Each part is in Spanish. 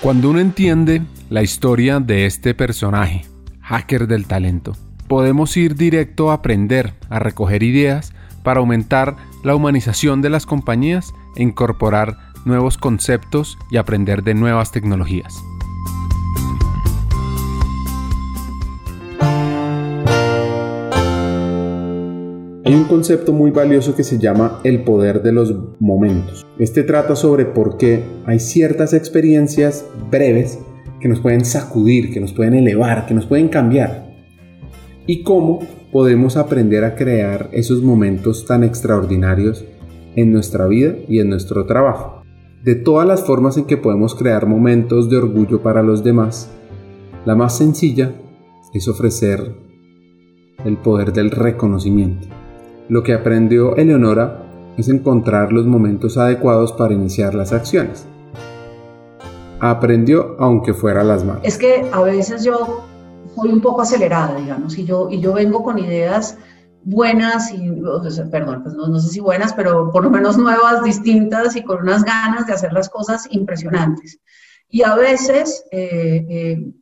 Cuando uno entiende la historia de este personaje, hacker del talento, podemos ir directo a aprender, a recoger ideas para aumentar la humanización de las compañías e incorporar nuevos conceptos y aprender de nuevas tecnologías. Hay un concepto muy valioso que se llama el poder de los momentos. Este trata sobre por qué hay ciertas experiencias breves que nos pueden sacudir, que nos pueden elevar, que nos pueden cambiar. Y cómo podemos aprender a crear esos momentos tan extraordinarios en nuestra vida y en nuestro trabajo. De todas las formas en que podemos crear momentos de orgullo para los demás, la más sencilla es ofrecer el poder del reconocimiento. Lo que aprendió Eleonora es encontrar los momentos adecuados para iniciar las acciones. Aprendió aunque fuera las manos. Es que a veces yo soy un poco acelerada, digamos, y yo, y yo vengo con ideas buenas y, perdón, pues no, sé si buenas, pero por lo menos nuevas, distintas y con unas ganas de hacer las cosas impresionantes. Y a veces, eh, eh,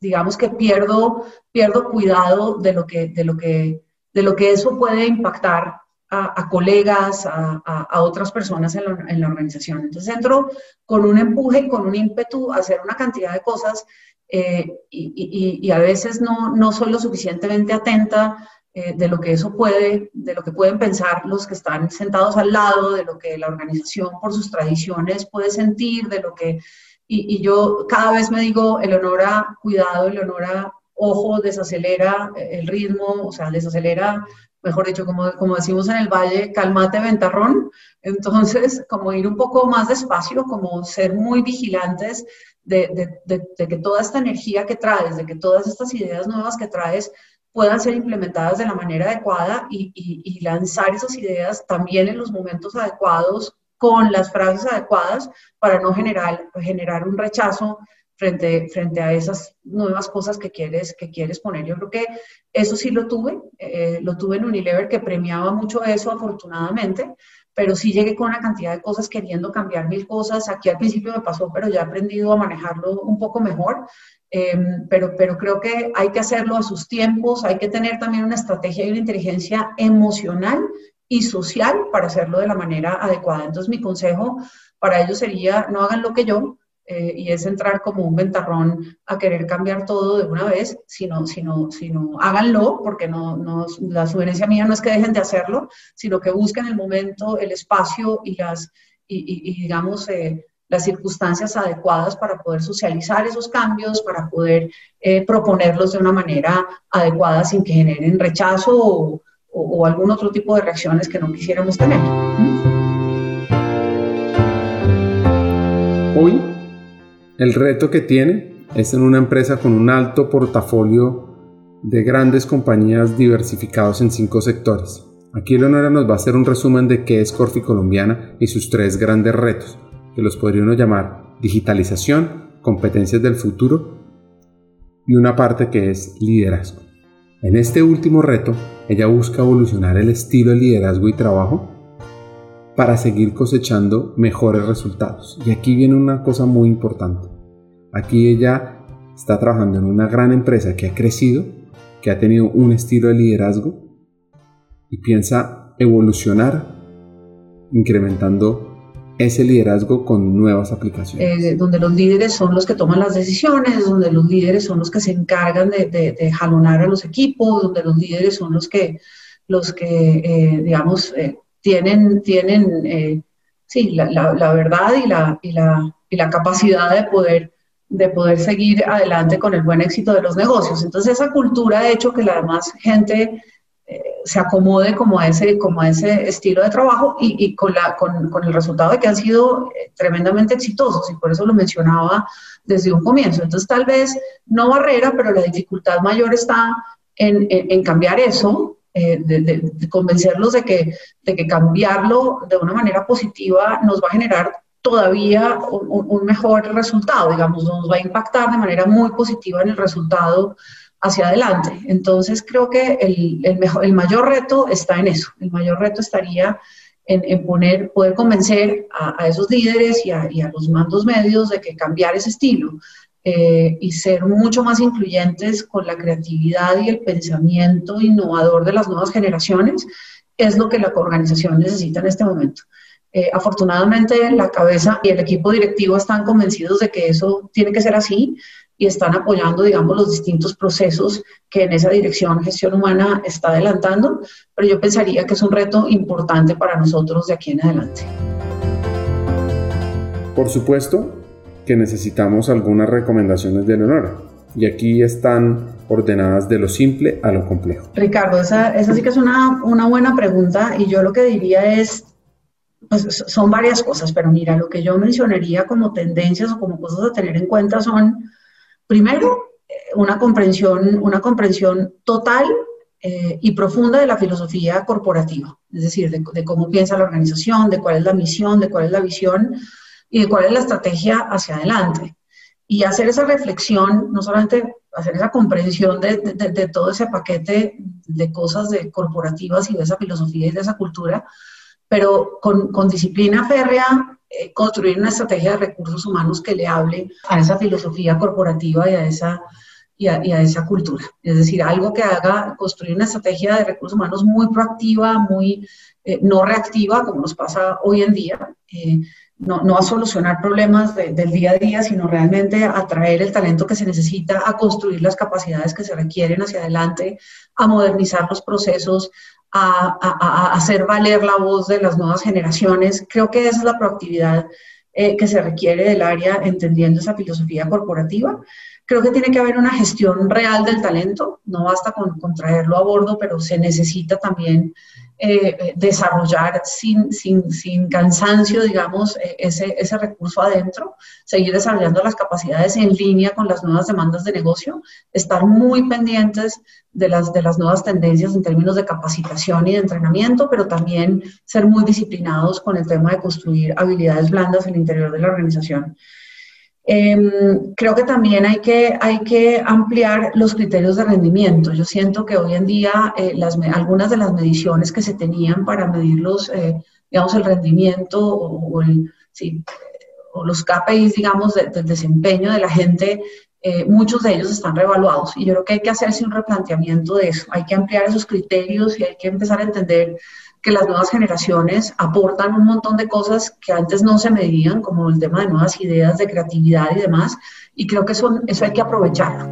digamos que pierdo, pierdo cuidado de lo que, de lo que de lo que eso puede impactar a, colegas, a, otras personas en la, organización. Entonces entro con un empuje y con un ímpetu a hacer una cantidad de cosas eh, y, a veces no, no soy lo suficientemente atenta eh, de lo que eso puede, de lo que pueden pensar los que están sentados al lado, de lo que la organización por sus tradiciones puede sentir, de lo que... Y, yo cada vez me digo, Eleonora, cuidado, Eleonora, ojo, desacelera el ritmo, o sea, desacelera, mejor dicho, como, como decimos en el valle, calmate ventarrón. Entonces, como ir un poco más despacio, como ser muy vigilantes de, que toda esta energía que traes, de que todas estas ideas nuevas que traes puedan ser implementadas de la manera adecuada y, y lanzar esas ideas también en los momentos adecuados con las frases adecuadas para no generar, generar un rechazo frente, frente a esas nuevas cosas que quieres, que quieres poner. Yo creo que eso sí lo tuve, eh, lo tuve en Unilever que premiaba mucho eso afortunadamente, pero sí llegué con una cantidad de cosas queriendo cambiar mil cosas. Aquí al principio me pasó, pero ya he aprendido a manejarlo un poco mejor. Em, pero, pero creo que hay que hacerlo a sus tiempos, hay que tener también una estrategia y una inteligencia emocional y social para hacerlo de la manera adecuada. Entonces mi consejo para ellos sería, no hagan lo que yo, eh, y es entrar como un ventarrón a querer cambiar todo de una vez, sino, sino, sino háganlo, porque no, no, la sugerencia mía no es que dejen de hacerlo, sino que busquen el momento, el espacio y las, y, digamos, eh, las circunstancias adecuadas para poder socializar esos cambios, para poder eh, proponerlos de una manera adecuada sin que generen rechazo o, o, algún otro tipo de reacciones que no quisiéramos tener. Hoy el reto que tiene es en una empresa con un alto portafolio de grandes compañías diversificados en cinco sectores. Aquí Leonora nos va a hacer un resumen de qué es Corfi Colombiana y sus tres grandes retos, que los podríamos llamar digitalización, competencias del futuro y una parte que es liderazgo. En este último reto, ella busca evolucionar el estilo de liderazgo y trabajo para seguir cosechando mejores resultados. Y aquí viene una cosa muy importante. Aquí ella está trabajando en una gran empresa que ha crecido, que ha tenido un estilo de liderazgo y piensa evolucionar incrementando ese liderazgo con nuevas aplicaciones. Eh, donde los líderes son los que toman las decisiones, donde los líderes son los que se encargan de, jalonar a los equipos, donde los líderes son los que, los que eh, digamos, eh, tienen, tienen eh, sí, la, la, verdad y la, y, la, y la capacidad de poder, de poder seguir adelante con el buen éxito de los negocios. Entonces esa cultura ha hecho que la demás gente eh, se acomode como a, ese, como a ese estilo de trabajo y, y con, la, con, con, el resultado de que han sido eh, tremendamente exitosos y por eso lo mencionaba desde un comienzo. Entonces tal vez no barrera, pero la dificultad mayor está en, en, en cambiar eso eh, de, convencerlos de que, de que cambiarlo de una manera positiva nos va a generar todavía un, mejor resultado, digamos, nos va a impactar de manera muy positiva en el resultado hacia adelante. Entonces creo que el, el, mejor, el mayor reto está en eso, el mayor reto estaría en, poner, poder convencer a, esos líderes y a, los mandos medios de que cambiar ese estilo eh, y ser mucho más incluyentes con la creatividad y el pensamiento innovador de las nuevas generaciones es lo que la organización necesita en este momento. Eh, afortunadamente la cabeza y el equipo directivo están convencidos de que eso tiene que ser así y están apoyando, digamos, los distintos procesos que en esa dirección gestión humana está adelantando, pero yo pensaría que es un reto importante para nosotros de aquí en adelante. Por supuesto que necesitamos algunas recomendaciones de Leonora y aquí están ordenadas de lo simple a lo complejo. Ricardo, esa, esa sí que es una, una buena pregunta y yo lo que diría es, pues son varias cosas, pero mira, lo que yo mencionaría como tendencias o como cosas a tener en cuenta son Primero, eh, una comprensión, una comprensión total eh, y profunda de la filosofía corporativa, es decir, de, cómo piensa la organización, de cuál es la misión, de cuál es la visión y de cuál es la estrategia hacia adelante. Y hacer esa reflexión, no solamente hacer esa comprensión de, todo ese paquete de cosas de corporativas y de esa filosofía y de esa cultura, pero con, con disciplina férrea eh, construir una estrategia de recursos humanos que le hable a esa filosofía corporativa y a esa, y a, esa cultura. Es decir, algo que haga construir una estrategia de recursos humanos muy proactiva, muy eh, no reactiva, como nos pasa hoy en día. Eh, no, no, a solucionar problemas del día a día, sino realmente a atraer el talento que se necesita, a construir las capacidades que se requieren hacia adelante, a modernizar los procesos, a, hacer valer la voz de las nuevas generaciones. Creo que esa es la proactividad eh, que se requiere del área entendiendo esa filosofía corporativa. Creo que tiene que haber una gestión real del talento, no basta con, con traerlo a bordo, pero se necesita también eh, desarrollar sin, sin, sin, cansancio, digamos, eh, ese, ese recurso adentro, seguir desarrollando las capacidades en línea con las nuevas demandas de negocio, estar muy pendientes de las, de las nuevas tendencias en términos de capacitación y de entrenamiento, pero también ser muy disciplinados con el tema de construir habilidades blandas en el interior de la organización. Em, creo que también hay que, hay que ampliar los criterios de rendimiento. Yo siento que hoy en día eh, las, algunas de las mediciones que se tenían para medir los, eh, digamos, el rendimiento o, o los KPIs, digamos, del desempeño de la gente, eh, muchos de ellos están revaluados. Y yo creo que hay que hacerse un replanteamiento de eso. Hay que ampliar esos criterios y hay que empezar a entender que las nuevas generaciones aportan un montón de cosas que antes no se medían, como el tema de nuevas ideas, de creatividad y demás, y creo que eso, eso hay que aprovecharlo.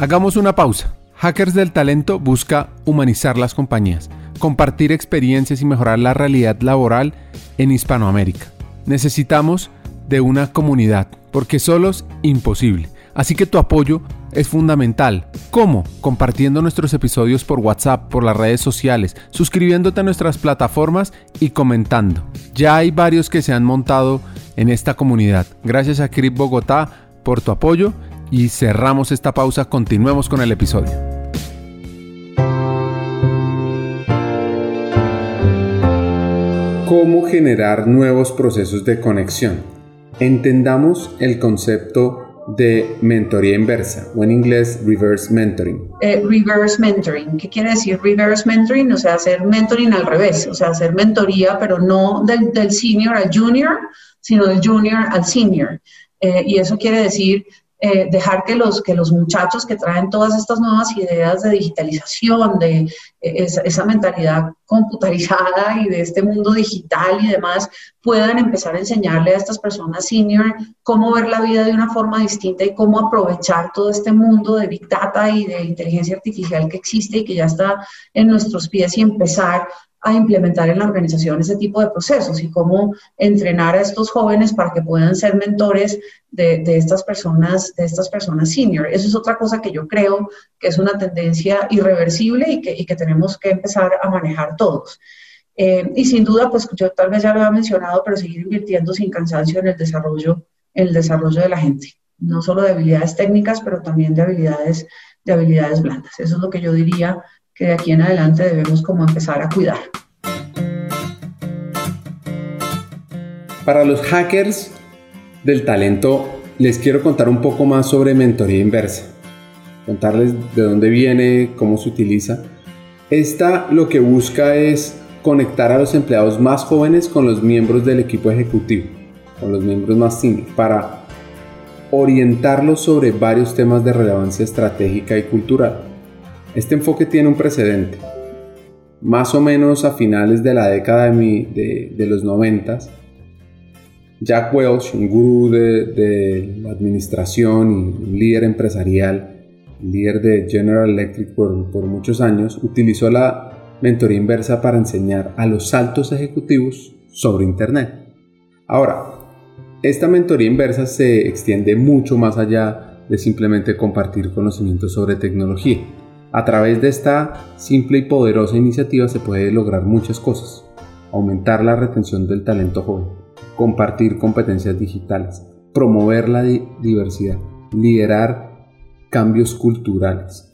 Hagamos una pausa. Hackers del Talento busca humanizar las compañías, compartir experiencias y mejorar la realidad laboral en Hispanoamérica. Necesitamos de una comunidad, porque solos imposible. Así que tu apoyo es fundamental. ¿Cómo? Compartiendo nuestros episodios por WhatsApp, por las redes sociales, suscribiéndote a nuestras plataformas y comentando. Ya hay varios que se han montado en esta comunidad. Gracias a Crip Bogotá por tu apoyo y cerramos esta pausa. Continuemos con el episodio. ¿Cómo generar nuevos procesos de conexión? Entendamos el concepto de mentoría inversa o en inglés reverse mentoring. Eh, reverse mentoring, ¿qué quiere decir reverse mentoring? O sea, hacer mentoring al revés, o sea, hacer mentoría, pero no del, senior al junior, sino del junior al senior. Eh, y eso quiere decir eh, dejar que los, que los muchachos que traen todas estas nuevas ideas de digitalización, de eh, esa, mentalidad computarizada y de este mundo digital y demás, puedan empezar a enseñarle a estas personas senior cómo ver la vida de una forma distinta y cómo aprovechar todo este mundo de Big Data y de inteligencia artificial que existe y que ya está en nuestros pies y empezar a implementar en la organización ese tipo de procesos y cómo entrenar a estos jóvenes para que puedan ser mentores de, estas personas, de estas personas senior. Eso es otra cosa que yo creo que es una tendencia irreversible y que, y que tenemos que empezar a manejar todos. Eh, y sin duda, pues yo tal vez ya lo había mencionado, pero seguir invirtiendo sin cansancio en el desarrollo, en el desarrollo de la gente, no solo de habilidades técnicas, pero también de habilidades, de habilidades blandas. Eso es lo que yo diría que de aquí en adelante debemos como empezar a cuidar. Para los hackers del talento, les quiero contar un poco más sobre mentoría inversa. Contarles de dónde viene, cómo se utiliza. Esta lo que busca es conectar a los empleados más jóvenes con los miembros del equipo ejecutivo, con los miembros más senior, para orientarlos sobre varios temas de relevancia estratégica y cultural. Este enfoque tiene un precedente. Más o menos a finales de la década de, de, los noventas, Jack Welch, un gurú de, la administración y un líder empresarial, líder de General Electric por, por muchos años, utilizó la mentoría inversa para enseñar a los altos ejecutivos sobre Internet. Ahora, esta mentoría inversa se extiende mucho más allá de simplemente compartir conocimientos sobre tecnología. A través de esta simple y poderosa iniciativa se puede lograr muchas cosas. Aumentar la retención del talento joven, compartir competencias digitales, promover la diversidad, liderar cambios culturales.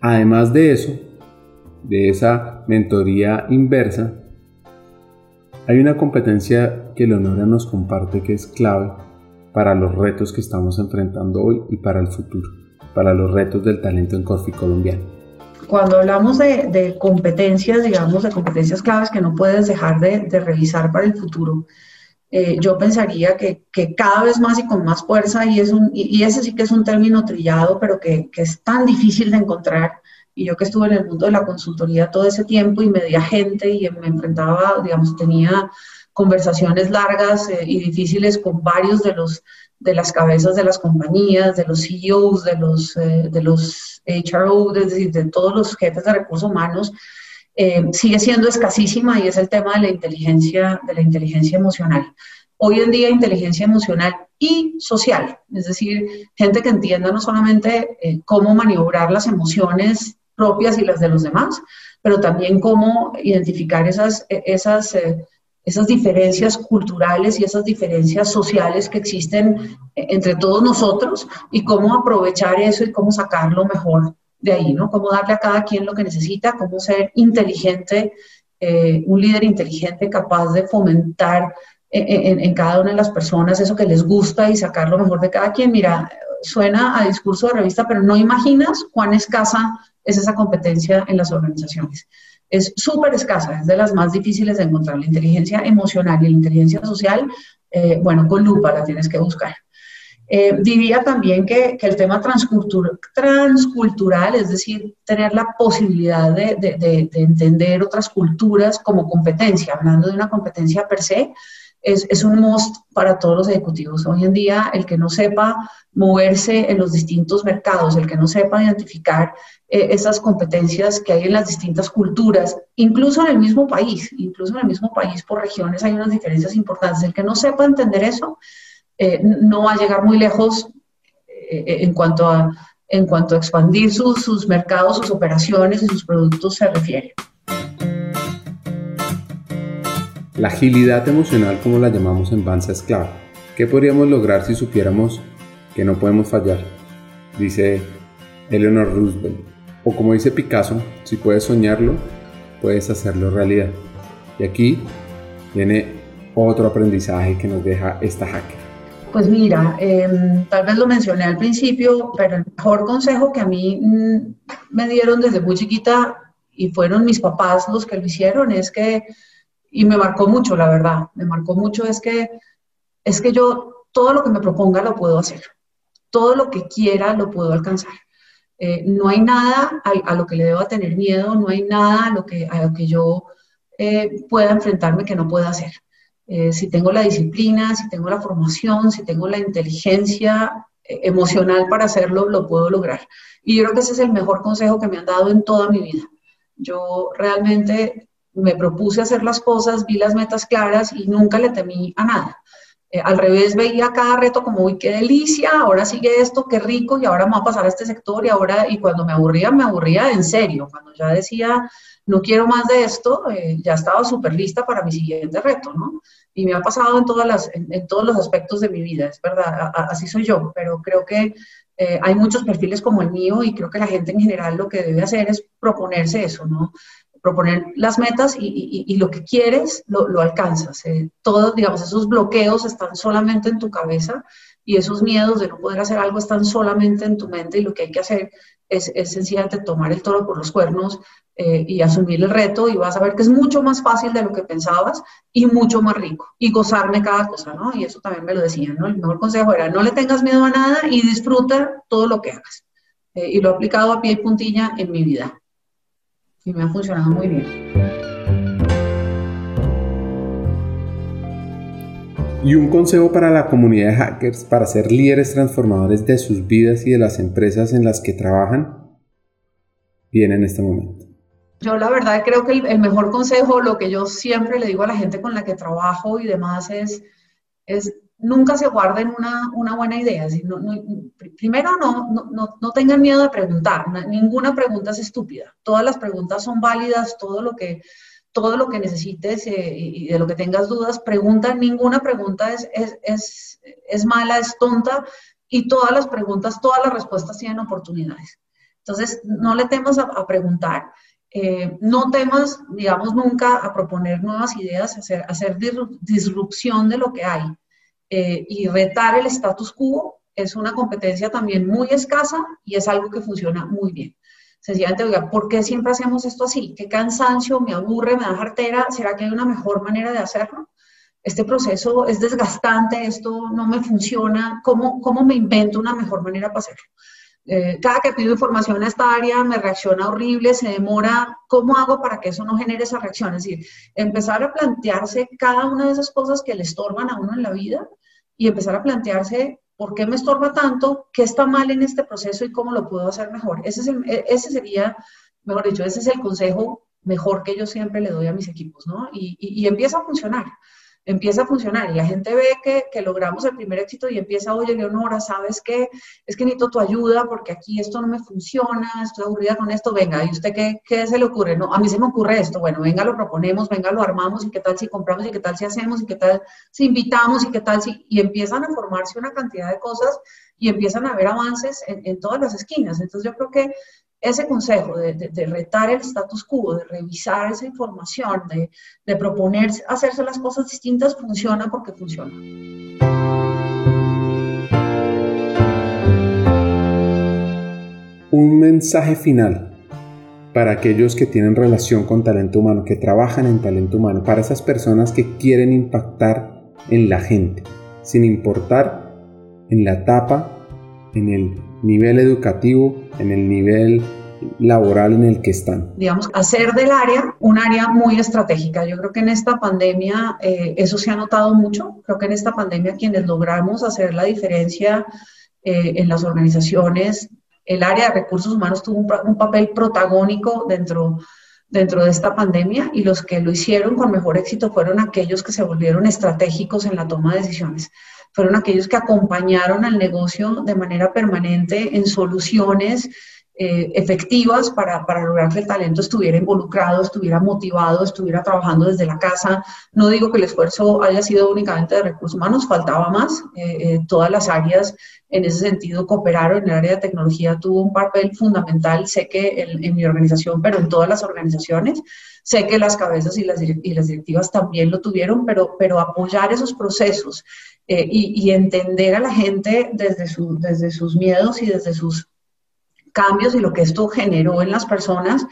Además de eso, de esa mentoría inversa, hay una competencia que Leonora nos comparte que es clave para los retos que estamos enfrentando hoy y para el futuro, para los retos del talento en Corfi colombiano. Cuando hablamos de, competencias, digamos, de competencias claves que no puedes dejar de, revisar para el futuro, eh, yo pensaría que, cada vez más y con más fuerza, y, es un, y, ese sí que es un término trillado, pero que, que es tan difícil de encontrar, y yo que estuve en el mundo de la consultoría todo ese tiempo y media gente y me enfrentaba, digamos, tenía conversaciones largas eh, y difíciles con varios de los de las cabezas de las compañías, de los CEOs, de los, eh, de los HRO, es decir, de todos los jefes de recursos humanos, eh, sigue siendo escasísima y es el tema de la inteligencia, de la inteligencia emocional. Hoy en día, inteligencia emocional y social, es decir, gente que entienda no solamente cómo maniobrar las emociones propias y las de los demás, pero también cómo identificar esas, e, esas, eh, esas diferencias culturales y esas diferencias sociales que existen eh, entre todos nosotros y cómo aprovechar eso y cómo sacarlo mejor de ahí, ¿no? Cómo darle a cada quien lo que necesita, cómo ser inteligente, eh, un líder inteligente capaz de fomentar en, en, cada una de las personas eso que les gusta y sacar lo mejor de cada quien. Mira, suena a discurso de revista, pero no imaginas cuán escasa es esa competencia en las organizaciones. Es súper escasa, es de las más difíciles de encontrar. La inteligencia emocional y la inteligencia social, eh, bueno, con lupa la tienes que buscar. Eh, diría también que, que el tema transcultural, es decir, tener la posibilidad de, de, de, de entender otras culturas como competencia, hablando de una competencia per se, es, es, un must para todos los ejecutivos. Hoy en día, el que no sepa moverse en los distintos mercados, el que no sepa identificar eh, esas competencias que hay en las distintas culturas, incluso en el mismo país, incluso en el mismo país por regiones hay unas diferencias importantes. El que no sepa entender eso eh, no va a llegar muy lejos eh, en, cuanto a, en cuanto a expandir sus, sus mercados, sus operaciones y sus productos se refiere. La agilidad emocional, como la llamamos en Banza, es clave. ¿Qué podríamos lograr si supiéramos que no podemos fallar? Dice Eleanor Roosevelt. O como dice Picasso, si puedes soñarlo, puedes hacerlo realidad. Y aquí viene otro aprendizaje que nos deja esta hacker. Pues mira, em, tal vez lo mencioné al principio, pero el mejor consejo que a mí mm, me dieron desde muy chiquita y fueron mis papás los que lo hicieron es que y me marcó mucho, la verdad, me marcó mucho es que, es que yo todo lo que me proponga lo puedo hacer, todo lo que quiera lo puedo alcanzar. Eh, no hay nada a, lo que le deba tener miedo, no hay nada a lo que, a lo que yo eh, pueda enfrentarme que no pueda hacer. Eh, si tengo la disciplina, si tengo la formación, si tengo la inteligencia emocional para hacerlo, lo puedo lograr. Y yo creo que ese es el mejor consejo que me han dado en toda mi vida. Yo realmente me propuse hacer las cosas, vi las metas claras y nunca le temí a nada. Eh, al revés, veía cada reto como, uy, qué delicia, ahora sigue esto, qué rico, y ahora me va a pasar a este sector, y ahora, y cuando me aburría, me aburría en serio. Cuando ya decía, no quiero más de esto, eh, ya estaba súper lista para mi siguiente reto, ¿no? Y me ha pasado en, todas las, en, todos los aspectos de mi vida, es verdad, así soy yo, pero creo que eh, hay muchos perfiles como el mío y creo que la gente en general lo que debe hacer es proponerse eso, ¿no? Proponer las metas y, lo que quieres lo, alcanzas. Eh, todos, digamos, esos bloqueos están solamente en tu cabeza y esos miedos de no poder hacer algo están solamente en tu mente y lo que hay que hacer es, es sencillamente tomar el toro por los cuernos eh, y asumir el reto y vas a ver que es mucho más fácil de lo que pensabas y mucho más rico y gozarme cada cosa, ¿no? Y eso también me lo decían, ¿no? El mejor consejo era no le tengas miedo a nada y disfruta todo lo que hagas. Eh, y lo he aplicado a pie y puntilla en mi vida y me ha funcionado muy bien. Y un consejo para la comunidad de hackers para ser líderes transformadores de sus vidas y de las empresas en las que trabajan, viene en este momento. Yo la verdad creo que el, mejor consejo, lo que yo siempre le digo a la gente con la que trabajo y demás es, es nunca se guarden una, una buena idea. primero, no, no, no, tengan miedo de preguntar. Ninguna pregunta es estúpida. Todas las preguntas son válidas, todo lo que todo lo que necesites eh, y de lo que tengas dudas, pregunta, ninguna pregunta es, es, es, mala, es tonta y todas las preguntas, todas las respuestas tienen oportunidades. Entonces, no le temas a, preguntar, eh, no temas, digamos, nunca a proponer nuevas ideas, hacer, hacer disrupción de lo que hay eh, y retar el status quo es una competencia también muy escasa y es algo que funciona muy bien sencillamente, oiga, ¿por qué siempre hacemos esto así? ¿Qué cansancio? ¿Me aburre? ¿Me da jartera? ¿Será que hay una mejor manera de hacerlo? Este proceso es desgastante, esto no me funciona, ¿cómo, cómo me invento una mejor manera para hacerlo? Eh, cada que pido información a esta área me reacciona horrible, se demora. ¿Cómo hago para que eso no genere esa reacción? Es decir, empezar a plantearse cada una de esas cosas que le estorban a uno en la vida y empezar a plantearse ¿Por qué me estorba tanto? ¿Qué está mal en este proceso y cómo lo puedo hacer mejor? Ese, es e, ese sería, mejor dicho, ese es el consejo mejor que yo siempre le doy a mis equipos, ¿no? Y, y empieza a funcionar empieza a funcionar y la gente ve que, que, logramos el primer éxito y empieza, oye, Leonora, ¿sabes qué? Es que necesito tu ayuda porque aquí esto no me funciona, estoy aburrida con esto, venga, ¿y usted qué, qué se le ocurre? No, a mí se me ocurre esto, bueno, venga, lo proponemos, venga, lo armamos y qué tal si compramos y qué tal si hacemos y qué tal si invitamos y qué tal si... Y empiezan a formarse una cantidad de cosas y empiezan a haber avances en, en todas las esquinas. Entonces yo creo que ese consejo de, retar el status quo, de revisar esa información, de, de proponer hacerse las cosas distintas, funciona porque funciona. Un mensaje final para aquellos que tienen relación con talento humano, que trabajan en talento humano, para esas personas que quieren impactar en la gente, sin importar en la etapa, en el nivel educativo, en el nivel laboral en el que están. Digamos, hacer del área un área muy estratégica. Yo creo que en esta pandemia eh, eso se ha notado mucho. Creo que en esta pandemia quienes logramos hacer la diferencia eh, en las organizaciones, el área de recursos humanos tuvo un, papel protagónico dentro, dentro de esta pandemia y los que lo hicieron con mejor éxito fueron aquellos que se volvieron estratégicos en la toma de decisiones fueron aquellos que acompañaron al negocio de manera permanente en soluciones eh, efectivas para, para, lograr que el talento estuviera involucrado, estuviera motivado, estuviera trabajando desde la casa. No digo que el esfuerzo haya sido únicamente de recursos humanos, faltaba más. Eh, eh, todas las áreas en ese sentido cooperaron. En el área de tecnología tuvo un papel fundamental, sé que en, mi organización, pero en todas las organizaciones. Sé que las cabezas y las, y las directivas también lo tuvieron, pero, pero apoyar esos procesos y, y, entender a la gente desde, su, desde sus miedos y desde sus cambios y lo que esto generó en las personas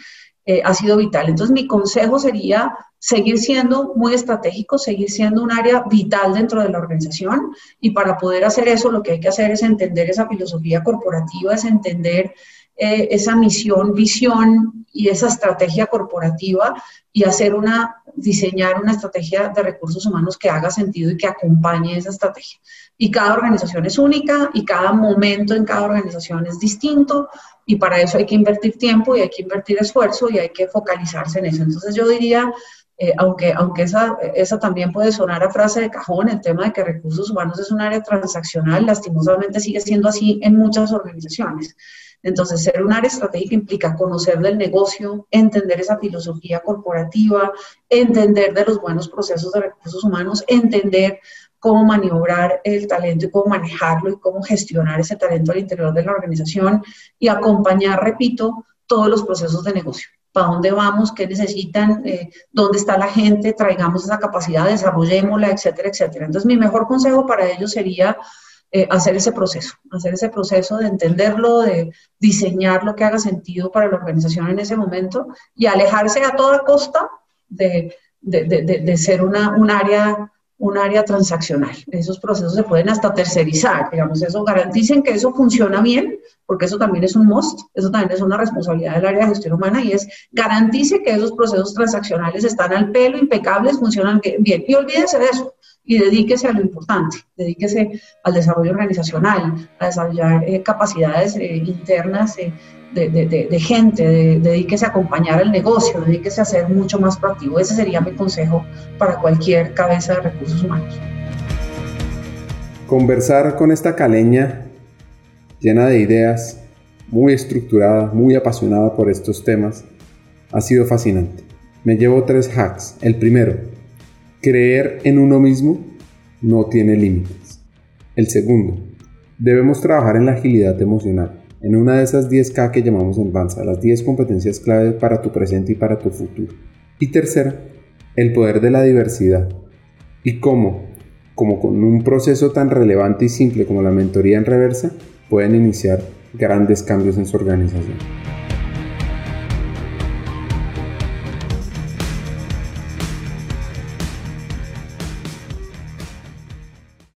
eh, ha sido vital. Entonces, mi consejo sería seguir siendo muy estratégico, seguir siendo un área vital dentro de la organización y para poder hacer eso lo que hay que hacer es entender esa filosofía corporativa, es entender eh, esa misión, visión y esa estrategia corporativa y hacer una, diseñar una estrategia de recursos humanos que haga sentido y que acompañe esa estrategia. Y cada organización es única y cada momento en cada organización es distinto y para eso hay que invertir tiempo y hay que invertir esfuerzo y hay que focalizarse en eso. Entonces yo diría, eh, aunque, aunque esa, esa también puede sonar a frase de cajón, el tema de que recursos humanos es un área transaccional, lastimosamente sigue siendo así en muchas organizaciones. Entonces, ser un área estratégica implica conocer del negocio, entender esa filosofía corporativa, entender de los buenos procesos de recursos humanos, entender cómo maniobrar el talento y cómo manejarlo y cómo gestionar ese talento al interior de la organización y acompañar, repito, todos los procesos de negocio. ¿Para dónde vamos? ¿Qué necesitan? Eh, ¿Dónde está la gente? Traigamos esa capacidad, desarrollémosla, etcétera, etcétera. Entonces, mi mejor consejo para ellos sería eh, hacer ese proceso, hacer ese proceso de entenderlo, de diseñar lo que haga sentido para la organización en ese momento y alejarse a toda costa de, de, ser una, un área un área transaccional. Esos procesos se pueden hasta tercerizar, digamos, eso garanticen que eso funciona bien, porque eso también es un must, eso también es una responsabilidad del área de gestión humana y es garantice que esos procesos transaccionales están al pelo, impecables, funcionan bien. Y olvídese de eso y dedíquese a lo importante, dedíquese al desarrollo organizacional, a desarrollar eh, capacidades eh, internas eh, de, gente, dedíquese a acompañar el negocio, dedíquese a ser mucho más proactivo. Ese sería mi consejo para cualquier cabeza de recursos humanos. Conversar con esta caleña llena de ideas, muy estructurada, muy apasionada por estos temas, ha sido fascinante. Me llevo tres hacks. El primero, creer en uno mismo no tiene límites. El segundo, debemos trabajar en la agilidad emocional en una de esas 10K que llamamos en Banza, las 10 competencias clave para tu presente y para tu futuro. Y tercera, el poder de la diversidad. Y cómo, como con un proceso tan relevante y simple como la mentoría en reversa, pueden iniciar grandes cambios en su organización.